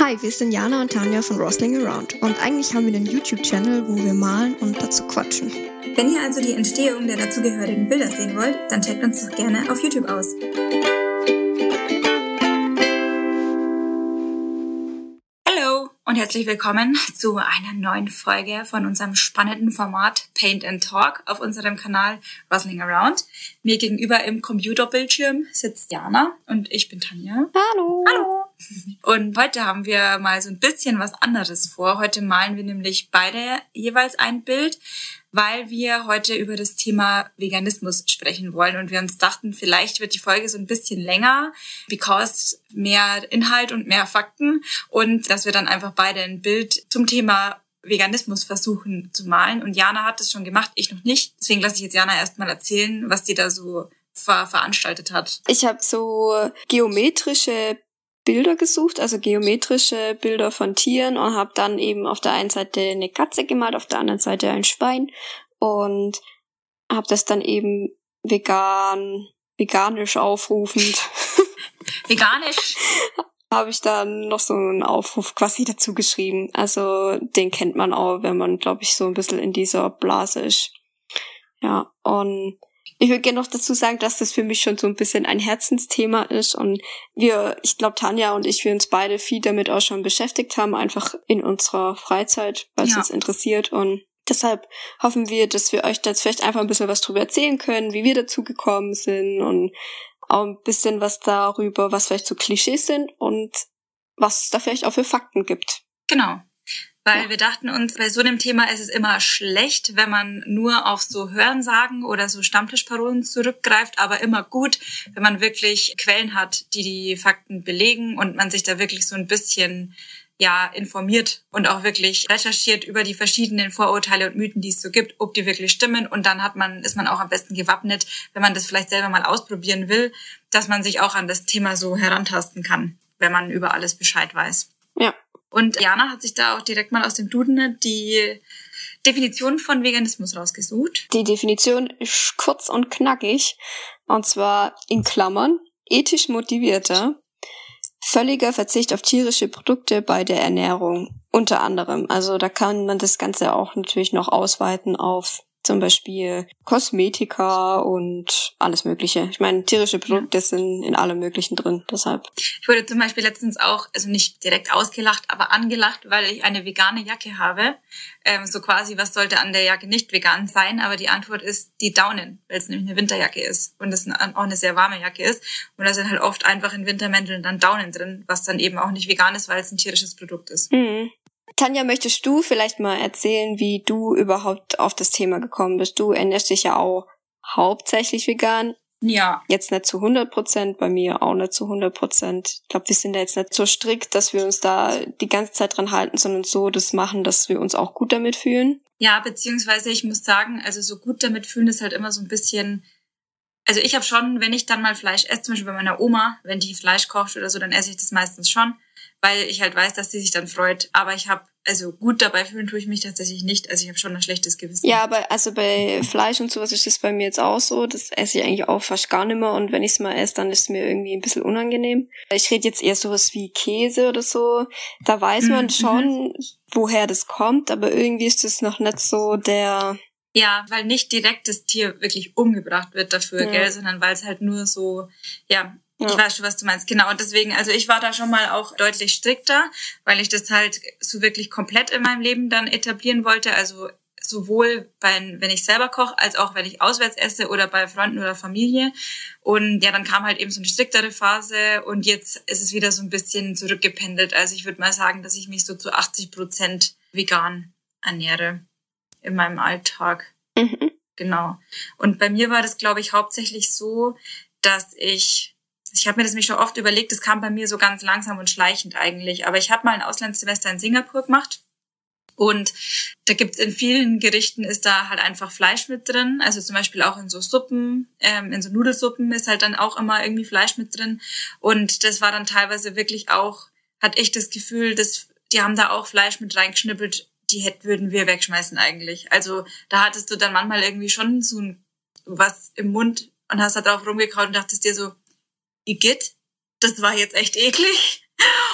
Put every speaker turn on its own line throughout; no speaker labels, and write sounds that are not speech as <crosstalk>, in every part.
Hi, wir sind Jana und Tanja von Rosling Around und eigentlich haben wir einen YouTube-Channel, wo wir malen und dazu quatschen.
Wenn ihr also die Entstehung der dazugehörigen Bilder sehen wollt, dann checkt uns doch gerne auf YouTube aus. Hallo und herzlich willkommen zu einer neuen Folge von unserem spannenden Format Paint and Talk auf unserem Kanal Rosling Around. Mir gegenüber im Computerbildschirm sitzt Jana und ich bin Tanja.
Hallo!
Hallo! Und heute haben wir mal so ein bisschen was anderes vor. Heute malen wir nämlich beide jeweils ein Bild, weil wir heute über das Thema Veganismus sprechen wollen. Und wir uns dachten, vielleicht wird die Folge so ein bisschen länger, because mehr Inhalt und mehr Fakten. Und dass wir dann einfach beide ein Bild zum Thema Veganismus versuchen zu malen. Und Jana hat es schon gemacht, ich noch nicht. Deswegen lasse ich jetzt Jana erstmal erzählen, was die da so ver veranstaltet hat.
Ich habe so geometrische Bilder gesucht, also geometrische Bilder von Tieren und habe dann eben auf der einen Seite eine Katze gemalt, auf der anderen Seite ein Schwein und habe das dann eben vegan, veganisch aufrufend. <laughs>
Veganisch?
habe ich dann noch so einen Aufruf quasi dazu geschrieben. Also den kennt man auch, wenn man, glaube ich, so ein bisschen in dieser Blase ist. Ja, und ich würde gerne noch dazu sagen, dass das für mich schon so ein bisschen ein Herzensthema ist und wir, ich glaube, Tanja und ich, wir uns beide viel damit auch schon beschäftigt haben, einfach in unserer Freizeit, weil es ja. uns interessiert und deshalb hoffen wir, dass wir euch jetzt vielleicht einfach ein bisschen was drüber erzählen können, wie wir dazu gekommen sind und auch ein bisschen was darüber, was vielleicht so Klischees sind und was es da vielleicht auch für Fakten gibt.
Genau weil ja. wir dachten uns, bei so einem Thema ist es immer schlecht, wenn man nur auf so Hörensagen oder so Stammtischparolen zurückgreift, aber immer gut, wenn man wirklich Quellen hat, die die Fakten belegen und man sich da wirklich so ein bisschen ja informiert und auch wirklich recherchiert über die verschiedenen Vorurteile und Mythen, die es so gibt, ob die wirklich stimmen und dann hat man ist man auch am besten gewappnet, wenn man das vielleicht selber mal ausprobieren will, dass man sich auch an das Thema so herantasten kann, wenn man über alles Bescheid weiß.
Ja,
und Jana hat sich da auch direkt mal aus dem Duden die Definition von Veganismus rausgesucht.
Die Definition ist kurz und knackig. Und zwar in Klammern ethisch motivierter, völliger Verzicht auf tierische Produkte bei der Ernährung. Unter anderem. Also da kann man das Ganze auch natürlich noch ausweiten auf zum Beispiel Kosmetika und alles Mögliche. Ich meine, tierische Produkte ja. sind in allem Möglichen drin, deshalb.
Ich wurde zum Beispiel letztens auch, also nicht direkt ausgelacht, aber angelacht, weil ich eine vegane Jacke habe. Ähm, so quasi, was sollte an der Jacke nicht vegan sein? Aber die Antwort ist die Daunen, weil es nämlich eine Winterjacke ist und es auch eine sehr warme Jacke ist. Und da sind halt oft einfach in Wintermänteln dann Daunen drin, was dann eben auch nicht vegan ist, weil es ein tierisches Produkt ist.
Mhm. Tanja, möchtest du vielleicht mal erzählen, wie du überhaupt auf das Thema gekommen bist? Du ernährst dich ja auch hauptsächlich vegan.
Ja.
Jetzt nicht zu 100 Prozent, bei mir auch nicht zu 100 Prozent. Ich glaube, wir sind da jetzt nicht so strikt, dass wir uns da die ganze Zeit dran halten, sondern so das machen, dass wir uns auch gut damit fühlen.
Ja, beziehungsweise ich muss sagen, also so gut damit fühlen ist halt immer so ein bisschen also ich habe schon, wenn ich dann mal Fleisch esse, zum Beispiel bei meiner Oma, wenn die Fleisch kocht oder so, dann esse ich das meistens schon weil ich halt weiß, dass sie sich dann freut. Aber ich habe, also gut dabei fühlen tue ich mich tatsächlich nicht. Also ich habe schon ein schlechtes Gewissen.
Ja, aber also bei Fleisch und sowas ist das bei mir jetzt auch so. Das esse ich eigentlich auch fast gar nicht mehr. Und wenn ich es mal esse, dann ist es mir irgendwie ein bisschen unangenehm. Ich rede jetzt eher sowas wie Käse oder so. Da weiß man mhm. schon, woher das kommt, aber irgendwie ist das noch nicht so der
ja, weil nicht direkt das Tier wirklich umgebracht wird dafür, ja. gell, sondern weil es halt nur so, ja, ja. Ich weiß schon, was du meinst. Genau. Und deswegen, also ich war da schon mal auch deutlich strikter, weil ich das halt so wirklich komplett in meinem Leben dann etablieren wollte. Also sowohl bei, wenn ich selber koche, als auch wenn ich auswärts esse oder bei Freunden oder Familie. Und ja, dann kam halt eben so eine striktere Phase und jetzt ist es wieder so ein bisschen zurückgependelt. Also ich würde mal sagen, dass ich mich so zu 80 Prozent vegan ernähre in meinem Alltag. Mhm. Genau. Und bei mir war das, glaube ich, hauptsächlich so, dass ich ich habe mir das mich schon oft überlegt, das kam bei mir so ganz langsam und schleichend eigentlich. Aber ich habe mal ein Auslandssemester in Singapur gemacht. Und da gibt's in vielen Gerichten ist da halt einfach Fleisch mit drin. Also zum Beispiel auch in so Suppen, ähm, in so Nudelsuppen ist halt dann auch immer irgendwie Fleisch mit drin. Und das war dann teilweise wirklich auch, hatte ich das Gefühl, dass die haben da auch Fleisch mit reingeschnippelt, die hätten, würden wir wegschmeißen eigentlich. Also da hattest du dann manchmal irgendwie schon so was im Mund und hast da drauf rumgekaut und dachtest dir so, Igitt, das war jetzt echt eklig.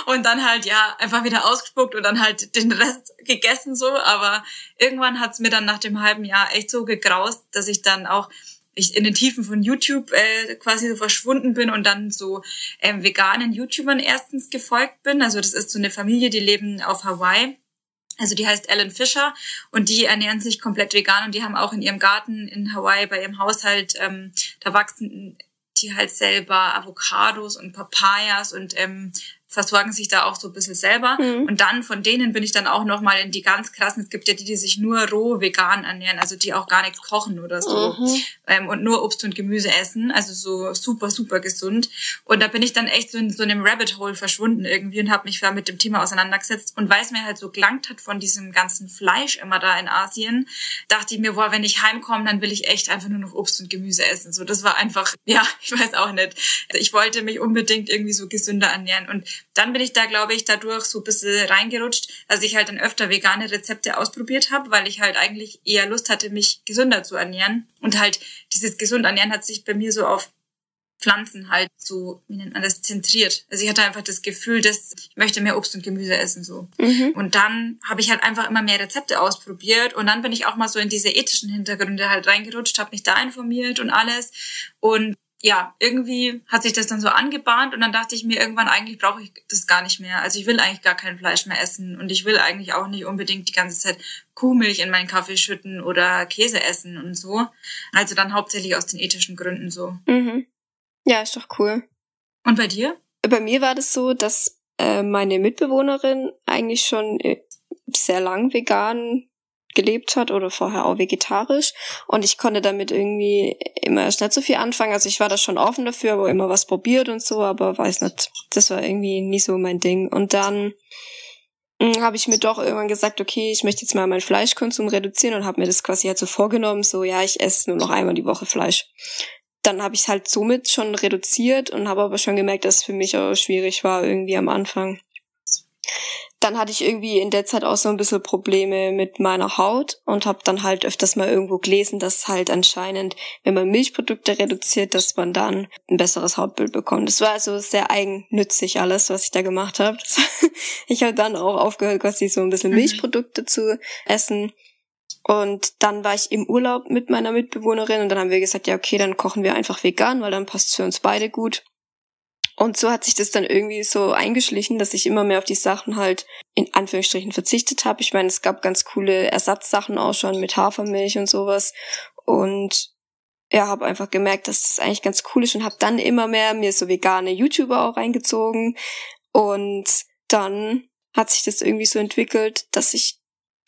und dann halt ja einfach wieder ausgespuckt und dann halt den Rest gegessen so. Aber irgendwann hat's mir dann nach dem halben Jahr echt so gegraust, dass ich dann auch ich in den Tiefen von YouTube äh, quasi so verschwunden bin und dann so ähm, veganen YouTubern erstens gefolgt bin. Also das ist so eine Familie, die leben auf Hawaii. Also die heißt Ellen Fischer und die ernähren sich komplett vegan und die haben auch in ihrem Garten in Hawaii bei ihrem Haushalt, ähm, da wachsen die halt selber Avocados und Papayas und ähm, versorgen sich da auch so ein bisschen selber. Mhm. Und dann von denen bin ich dann auch nochmal in die ganz krassen, es gibt ja die, die sich nur roh vegan ernähren, also die auch gar nichts kochen oder so mhm. ähm, und nur Obst und Gemüse essen, also so super, super gesund. Und da bin ich dann echt so in so einem Rabbit Hole verschwunden irgendwie und habe mich da mit dem Thema auseinandergesetzt. Und weil es mir halt so gelangt hat von diesem ganzen Fleisch immer da in Asien, dachte ich mir, boah, wenn ich heimkomme, dann will ich echt einfach nur noch Obst und Gemüse essen. So, das war einfach, <laughs> ja, ich weiß auch nicht. Ich wollte mich unbedingt irgendwie so gesünder ernähren. Und dann bin ich da, glaube ich, dadurch so ein bisschen reingerutscht, dass ich halt dann öfter vegane Rezepte ausprobiert habe, weil ich halt eigentlich eher Lust hatte, mich gesünder zu ernähren. Und halt dieses gesund ernähren hat sich bei mir so auf Pflanzen halt so, wie nennt man das, zentriert. Also ich hatte einfach das Gefühl, dass ich möchte mehr Obst und Gemüse essen so. Mhm. Und dann habe ich halt einfach immer mehr Rezepte ausprobiert und dann bin ich auch mal so in diese ethischen Hintergründe halt reingerutscht, habe mich da informiert und alles und ja, irgendwie hat sich das dann so angebahnt und dann dachte ich mir irgendwann, eigentlich brauche ich das gar nicht mehr. Also ich will eigentlich gar kein Fleisch mehr essen und ich will eigentlich auch nicht unbedingt die ganze Zeit Kuhmilch in meinen Kaffee schütten oder Käse essen und so. Also dann hauptsächlich aus den ethischen Gründen so.
Mhm. Ja, ist doch cool.
Und bei dir?
Bei mir war das so, dass äh, meine Mitbewohnerin eigentlich schon äh, sehr lang vegan gelebt hat oder vorher auch vegetarisch. Und ich konnte damit irgendwie immer erst nicht so viel anfangen. Also ich war da schon offen dafür, aber immer was probiert und so, aber weiß nicht, das war irgendwie nie so mein Ding. Und dann hm, habe ich mir doch irgendwann gesagt, okay, ich möchte jetzt mal meinen Fleischkonsum reduzieren und habe mir das quasi halt so vorgenommen, so ja, ich esse nur noch einmal die Woche Fleisch. Dann habe ich halt somit schon reduziert und habe aber schon gemerkt, dass es für mich auch schwierig war irgendwie am Anfang dann hatte ich irgendwie in der Zeit auch so ein bisschen Probleme mit meiner Haut und habe dann halt öfters mal irgendwo gelesen, dass halt anscheinend, wenn man Milchprodukte reduziert, dass man dann ein besseres Hautbild bekommt. Das war also sehr eigennützig alles, was ich da gemacht habe. <laughs> ich habe dann auch aufgehört, quasi so ein bisschen mhm. Milchprodukte zu essen. Und dann war ich im Urlaub mit meiner Mitbewohnerin und dann haben wir gesagt, ja, okay, dann kochen wir einfach vegan, weil dann passt es für uns beide gut. Und so hat sich das dann irgendwie so eingeschlichen, dass ich immer mehr auf die Sachen halt in Anführungsstrichen verzichtet habe. Ich meine, es gab ganz coole Ersatzsachen auch schon mit Hafermilch und sowas. Und ja, habe einfach gemerkt, dass das eigentlich ganz cool ist und habe dann immer mehr mir so vegane YouTuber auch reingezogen. Und dann hat sich das irgendwie so entwickelt, dass ich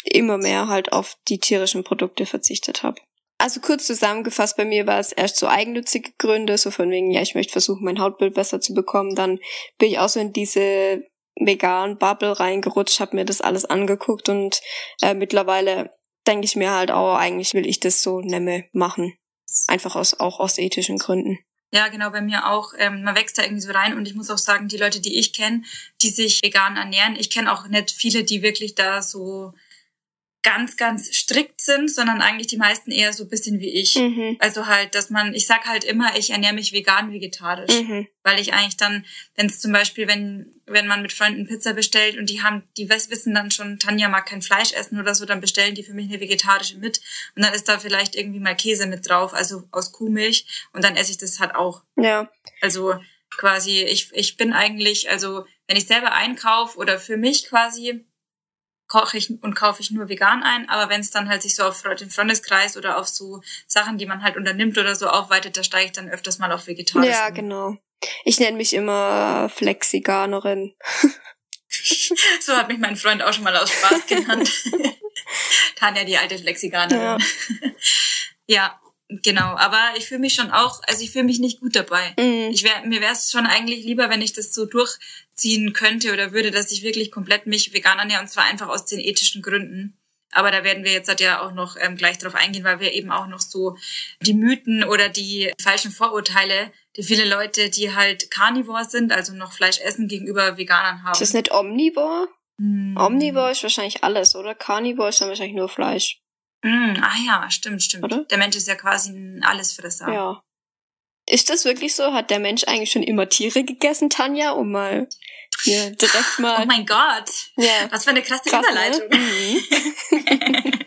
immer mehr halt auf die tierischen Produkte verzichtet habe. Also kurz zusammengefasst, bei mir war es erst so eigennützige Gründe, so von wegen, ja, ich möchte versuchen, mein Hautbild besser zu bekommen. Dann bin ich auch so in diese vegan Bubble reingerutscht, habe mir das alles angeguckt und äh, mittlerweile denke ich mir halt auch, eigentlich will ich das so nemme machen. Einfach aus, auch aus ethischen Gründen.
Ja, genau, bei mir auch. Ähm, man wächst da irgendwie so rein und ich muss auch sagen, die Leute, die ich kenne, die sich vegan ernähren, ich kenne auch nicht viele, die wirklich da so ganz, ganz strikt sind, sondern eigentlich die meisten eher so ein bisschen wie ich. Mhm. Also halt, dass man, ich sag halt immer, ich ernähre mich vegan, vegetarisch. Mhm. Weil ich eigentlich dann, wenn es zum Beispiel, wenn, wenn man mit Freunden Pizza bestellt und die haben, die wissen dann schon, Tanja mag kein Fleisch essen oder so, dann bestellen die für mich eine vegetarische mit. Und dann ist da vielleicht irgendwie mal Käse mit drauf, also aus Kuhmilch. Und dann esse ich das halt auch.
Ja.
Also quasi, ich, ich bin eigentlich, also wenn ich selber einkaufe oder für mich quasi, koche ich und kaufe ich nur vegan ein, aber wenn es dann halt sich so auf den Freundeskreis oder auf so Sachen, die man halt unternimmt oder so aufweitet, da steige ich dann öfters mal auf vegetarisch.
Ja, genau. Ich nenne mich immer Flexiganerin. <laughs>
so hat mich mein Freund auch schon mal aus Spaß <laughs> genannt. <laughs> Tanja, die alte Flexiganerin. Ja. ja, Genau, aber ich fühle mich schon auch, also ich fühle mich nicht gut dabei. Mhm. Ich wär, mir wäre es schon eigentlich lieber, wenn ich das so durchziehen könnte oder würde, dass ich wirklich komplett mich vegan ernähre und zwar einfach aus den ethischen Gründen. Aber da werden wir jetzt halt ja auch noch ähm, gleich drauf eingehen, weil wir eben auch noch so die Mythen oder die falschen Vorurteile, die viele Leute, die halt Carnivore sind, also noch Fleisch essen, gegenüber Veganern haben. Ist
das nicht Omnivore? Hm. Omnivore ist wahrscheinlich alles, oder? Carnivore ist dann wahrscheinlich nur Fleisch.
Mm, ah ja, stimmt, stimmt. Oder? Der Mensch ist ja quasi ein Allesfresser.
Ja. Ist das wirklich so? Hat der Mensch eigentlich schon immer Tiere gegessen, Tanja, um mal hier direkt mal.
Oh mein Gott. Ja. Was für eine krasse Krass, ne? Überleitung. Ne? Mhm. <laughs>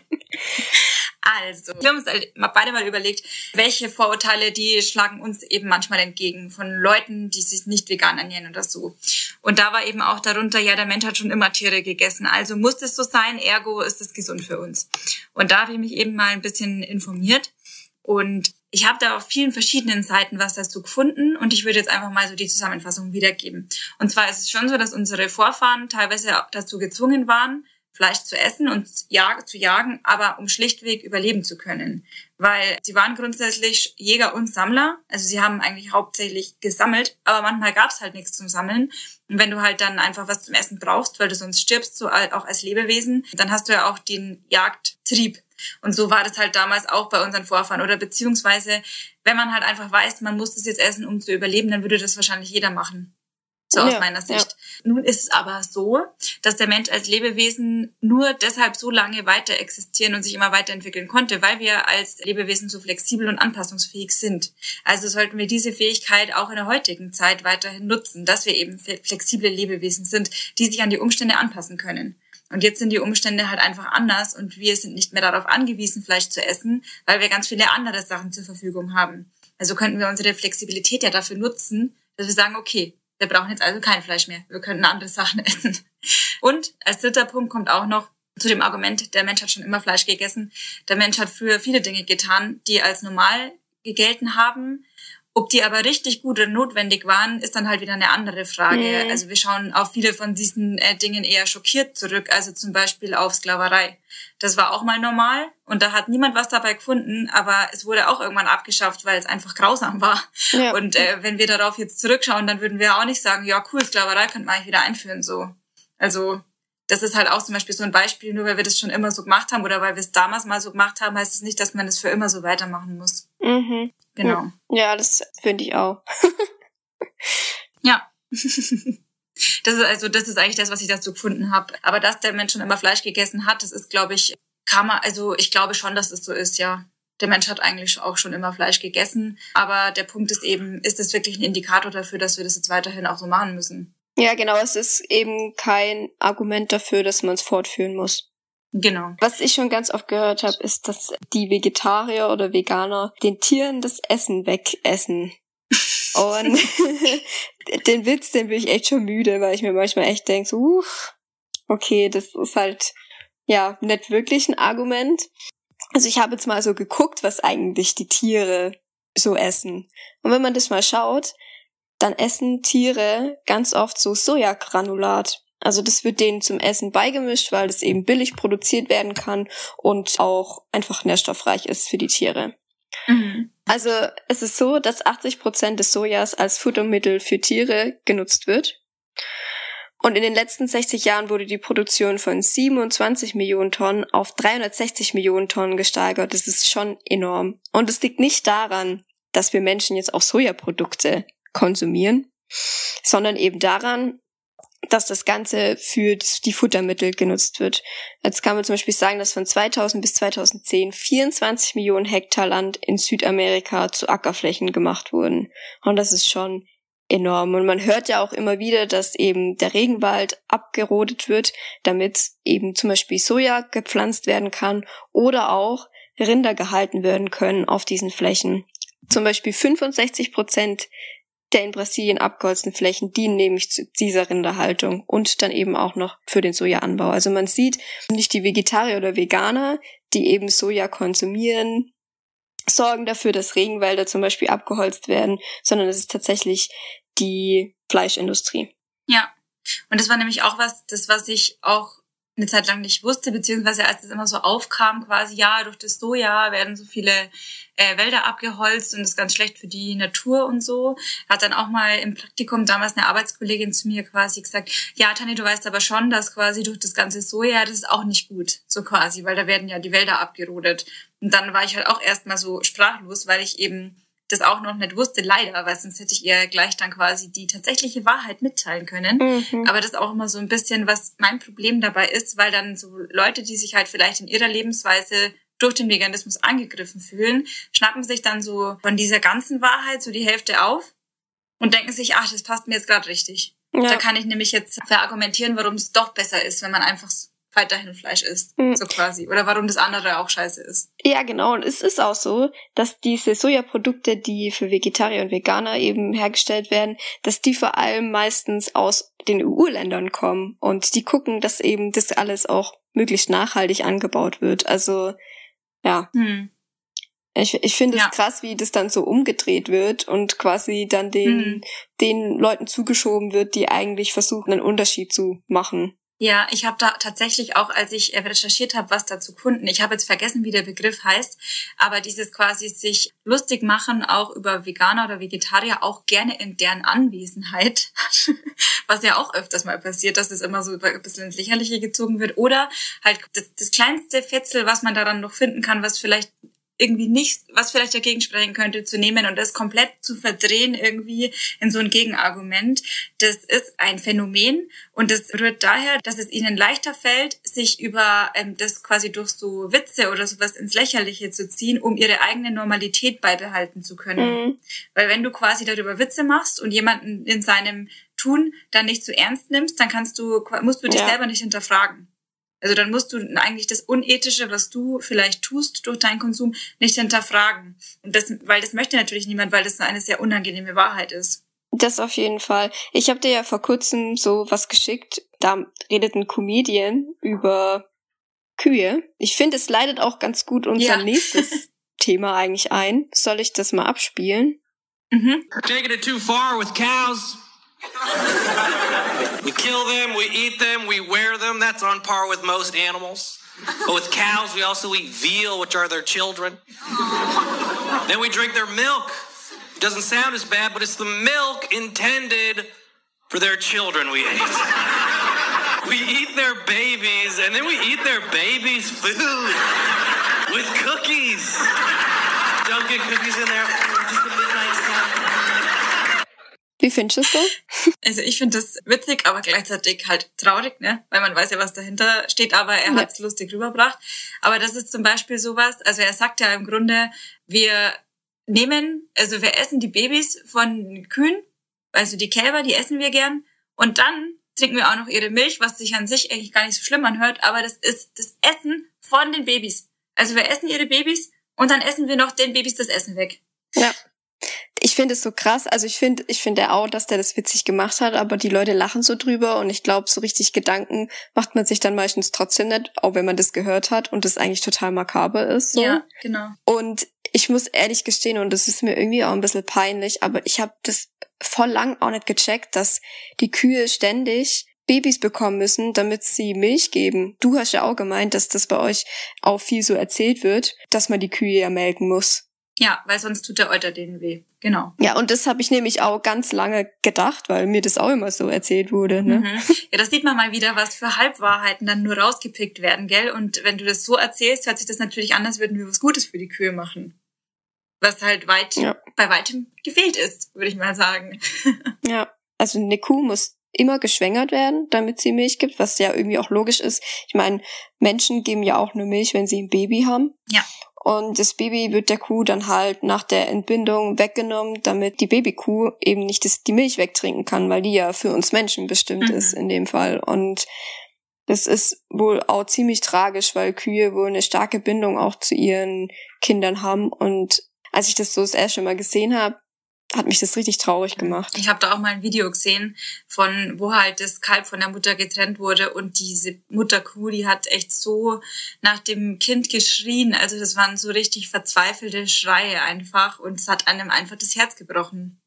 Also, wir haben uns beide mal überlegt, welche Vorurteile, die schlagen uns eben manchmal entgegen von Leuten, die sich nicht vegan ernähren oder so. Und da war eben auch darunter, ja, der Mensch hat schon immer Tiere gegessen, also muss das so sein, ergo ist es gesund für uns. Und da habe ich mich eben mal ein bisschen informiert und ich habe da auf vielen verschiedenen Seiten was dazu gefunden und ich würde jetzt einfach mal so die Zusammenfassung wiedergeben. Und zwar ist es schon so, dass unsere Vorfahren teilweise dazu gezwungen waren, Fleisch zu essen und zu jagen, aber um schlichtweg überleben zu können. Weil sie waren grundsätzlich Jäger und Sammler. Also sie haben eigentlich hauptsächlich gesammelt, aber manchmal gab es halt nichts zum Sammeln. Und wenn du halt dann einfach was zum Essen brauchst, weil du sonst stirbst, so auch als Lebewesen, dann hast du ja auch den Jagdtrieb. Und so war das halt damals auch bei unseren Vorfahren. Oder beziehungsweise, wenn man halt einfach weiß, man muss das jetzt essen, um zu überleben, dann würde das wahrscheinlich jeder machen. So aus ja, meiner Sicht. Ja. Nun ist es aber so, dass der Mensch als Lebewesen nur deshalb so lange weiter existieren und sich immer weiterentwickeln konnte, weil wir als Lebewesen so flexibel und anpassungsfähig sind. Also sollten wir diese Fähigkeit auch in der heutigen Zeit weiterhin nutzen, dass wir eben flexible Lebewesen sind, die sich an die Umstände anpassen können. Und jetzt sind die Umstände halt einfach anders und wir sind nicht mehr darauf angewiesen, Fleisch zu essen, weil wir ganz viele andere Sachen zur Verfügung haben. Also könnten wir unsere Flexibilität ja dafür nutzen, dass wir sagen, okay, wir brauchen jetzt also kein Fleisch mehr. Wir können andere <laughs> Sachen essen. Und als dritter Punkt kommt auch noch zu dem Argument, der Mensch hat schon immer Fleisch gegessen. Der Mensch hat früher viele Dinge getan, die als normal gegelten haben, ob die aber richtig gut oder notwendig waren, ist dann halt wieder eine andere Frage. Mhm. Also wir schauen auf viele von diesen äh, Dingen eher schockiert zurück, also zum Beispiel auf Sklaverei. Das war auch mal normal und da hat niemand was dabei gefunden, aber es wurde auch irgendwann abgeschafft, weil es einfach grausam war. Ja. Und äh, wenn wir darauf jetzt zurückschauen, dann würden wir auch nicht sagen, ja cool, Sklaverei könnte man eigentlich wieder einführen so. Also das ist halt auch zum Beispiel so ein Beispiel, nur weil wir das schon immer so gemacht haben oder weil wir es damals mal so gemacht haben, heißt es das nicht, dass man das für immer so weitermachen muss. Mhm.
Genau. Ja, das finde ich auch. <laughs>
ja. <laughs> Das ist also, das ist eigentlich das, was ich dazu gefunden habe. Aber dass der Mensch schon immer Fleisch gegessen hat, das ist, glaube ich, kann man, also ich glaube schon, dass es so ist, ja. Der Mensch hat eigentlich auch schon immer Fleisch gegessen. Aber der Punkt ist eben, ist es wirklich ein Indikator dafür, dass wir das jetzt weiterhin auch so machen müssen?
Ja, genau. Es ist eben kein Argument dafür, dass man es fortführen muss.
Genau.
Was ich schon ganz oft gehört habe, ist, dass die Vegetarier oder Veganer den Tieren das Essen wegessen. <laughs> Und <laughs> den Witz, den bin ich echt schon müde, weil ich mir manchmal echt denke, so, uff, okay, das ist halt ja nicht wirklich ein Argument. Also ich habe jetzt mal so geguckt, was eigentlich die Tiere so essen. Und wenn man das mal schaut, dann essen Tiere ganz oft so Sojagranulat. Also das wird denen zum Essen beigemischt, weil das eben billig produziert werden kann und auch einfach nährstoffreich ist für die Tiere. Mhm. Also es ist so, dass 80 Prozent des Sojas als Futtermittel für Tiere genutzt wird. Und in den letzten 60 Jahren wurde die Produktion von 27 Millionen Tonnen auf 360 Millionen Tonnen gesteigert. Das ist schon enorm. Und es liegt nicht daran, dass wir Menschen jetzt auch Sojaprodukte konsumieren, sondern eben daran, dass das Ganze für die Futtermittel genutzt wird. Jetzt kann man zum Beispiel sagen, dass von 2000 bis 2010 24 Millionen Hektar Land in Südamerika zu Ackerflächen gemacht wurden. Und das ist schon enorm. Und man hört ja auch immer wieder, dass eben der Regenwald abgerodet wird, damit eben zum Beispiel Soja gepflanzt werden kann oder auch Rinder gehalten werden können auf diesen Flächen. Zum Beispiel 65 Prozent der in Brasilien abgeholzten Flächen dienen nämlich zu dieser Rinderhaltung und dann eben auch noch für den Sojaanbau. Also man sieht nicht die Vegetarier oder Veganer, die eben Soja konsumieren, sorgen dafür, dass Regenwälder zum Beispiel abgeholzt werden, sondern es ist tatsächlich die Fleischindustrie.
Ja. Und das war nämlich auch was, das was ich auch eine Zeit lang nicht wusste, beziehungsweise als das immer so aufkam, quasi, ja, durch das Soja werden so viele äh, Wälder abgeholzt und das ist ganz schlecht für die Natur und so. Hat dann auch mal im Praktikum damals eine Arbeitskollegin zu mir quasi gesagt, ja, Tani, du weißt aber schon, dass quasi durch das ganze Soja, das ist auch nicht gut, so quasi, weil da werden ja die Wälder abgerodet. Und dann war ich halt auch erstmal so sprachlos, weil ich eben das auch noch nicht wusste, leider, weil sonst hätte ich ihr gleich dann quasi die tatsächliche Wahrheit mitteilen können. Mhm. Aber das ist auch immer so ein bisschen, was mein Problem dabei ist, weil dann so Leute, die sich halt vielleicht in ihrer Lebensweise durch den Veganismus angegriffen fühlen, schnappen sich dann so von dieser ganzen Wahrheit so die Hälfte auf und denken sich, ach, das passt mir jetzt gerade richtig. Ja. Da kann ich nämlich jetzt verargumentieren, warum es doch besser ist, wenn man einfach weiterhin Fleisch isst, mhm. so quasi. Oder warum das andere auch scheiße ist.
Ja, genau. Und es ist auch so, dass diese Sojaprodukte, die für Vegetarier und Veganer eben hergestellt werden, dass die vor allem meistens aus den EU-Ländern kommen. Und die gucken, dass eben das alles auch möglichst nachhaltig angebaut wird. Also, ja. Mhm. Ich, ich finde es ja. krass, wie das dann so umgedreht wird und quasi dann den, mhm. den Leuten zugeschoben wird, die eigentlich versuchen, einen Unterschied zu machen.
Ja, ich habe da tatsächlich auch, als ich äh, recherchiert habe, was dazu Kunden, ich habe jetzt vergessen, wie der Begriff heißt, aber dieses quasi sich lustig machen, auch über Veganer oder Vegetarier, auch gerne in deren Anwesenheit, <laughs> was ja auch öfters mal passiert, dass es immer so ein bisschen ins Lächerliche gezogen wird, oder halt das, das kleinste Fetzel, was man daran noch finden kann, was vielleicht irgendwie nicht, was vielleicht dagegen sprechen könnte, zu nehmen und das komplett zu verdrehen irgendwie in so ein Gegenargument. Das ist ein Phänomen und das rührt daher, dass es ihnen leichter fällt, sich über ähm, das quasi durch so Witze oder sowas ins Lächerliche zu ziehen, um ihre eigene Normalität beibehalten zu können. Mhm. Weil wenn du quasi darüber Witze machst und jemanden in seinem Tun dann nicht zu ernst nimmst, dann kannst du, musst du dich ja. selber nicht hinterfragen. Also dann musst du eigentlich das Unethische, was du vielleicht tust durch deinen Konsum, nicht hinterfragen. Und das, weil das möchte natürlich niemand, weil das eine sehr unangenehme Wahrheit ist.
Das auf jeden Fall. Ich habe dir ja vor kurzem so was geschickt. Da redet ein Comedian über Kühe. Ich finde, es leitet auch ganz gut unser ja. nächstes <laughs> Thema eigentlich ein. Soll ich das mal abspielen? Mhm. Taking it too far with cows. We kill them, we eat them, we wear them. That's on par with most animals. But with cows, we also eat veal, which are their children. then we drink their milk. Doesn't sound as bad, but it's the milk intended for their children we eat. we eat their babies, and then we eat their babies' food with cookies. Don't get cookies in there. Wie findest du das? <laughs>
Also ich finde das witzig, aber gleichzeitig halt traurig, ne? Weil man weiß ja, was dahinter steht, aber er ja. hat es lustig rübergebracht. Aber das ist zum Beispiel sowas, also er sagt ja im Grunde, wir nehmen, also wir essen die Babys von Kühen, also die Kälber, die essen wir gern. Und dann trinken wir auch noch ihre Milch, was sich an sich eigentlich gar nicht so schlimm anhört, aber das ist das Essen von den Babys. Also wir essen ihre Babys und dann essen wir noch den Babys das Essen weg.
Ja finde es so krass. Also ich finde, ich finde auch, dass der das witzig gemacht hat, aber die Leute lachen so drüber und ich glaube, so richtig Gedanken macht man sich dann meistens trotzdem nicht, auch wenn man das gehört hat und das eigentlich total makaber ist. So.
Ja, genau.
Und ich muss ehrlich gestehen, und das ist mir irgendwie auch ein bisschen peinlich, aber ich habe das voll lang auch nicht gecheckt, dass die Kühe ständig Babys bekommen müssen, damit sie Milch geben. Du hast ja auch gemeint, dass das bei euch auch viel so erzählt wird, dass man die Kühe ja melken muss.
Ja, weil sonst tut der Euter denen weh. Genau.
Ja, und das habe ich nämlich auch ganz lange gedacht, weil mir das auch immer so erzählt wurde. Ne? Mhm.
Ja, das sieht man mal wieder, was für Halbwahrheiten dann nur rausgepickt werden, gell? Und wenn du das so erzählst, hört sich das natürlich an, als würden wir was Gutes für die Kühe machen. Was halt weit, ja. bei weitem gefehlt ist, würde ich mal sagen. <laughs>
Ja, also eine Kuh muss immer geschwängert werden, damit sie Milch gibt, was ja irgendwie auch logisch ist. Ich meine, Menschen geben ja auch nur Milch, wenn sie ein Baby haben.
Ja.
Und das Baby wird der Kuh dann halt nach der Entbindung weggenommen, damit die Babykuh eben nicht das, die Milch wegtrinken kann, weil die ja für uns Menschen bestimmt mhm. ist in dem Fall. Und das ist wohl auch ziemlich tragisch, weil Kühe wohl eine starke Bindung auch zu ihren Kindern haben. Und als ich das so das erste Mal gesehen habe, hat mich das richtig traurig gemacht.
Ich habe da auch mal ein Video gesehen, von wo halt das Kalb von der Mutter getrennt wurde und diese Mutterkuh, die hat echt so nach dem Kind geschrien. Also das waren so richtig verzweifelte Schreie einfach und es hat einem einfach das Herz gebrochen.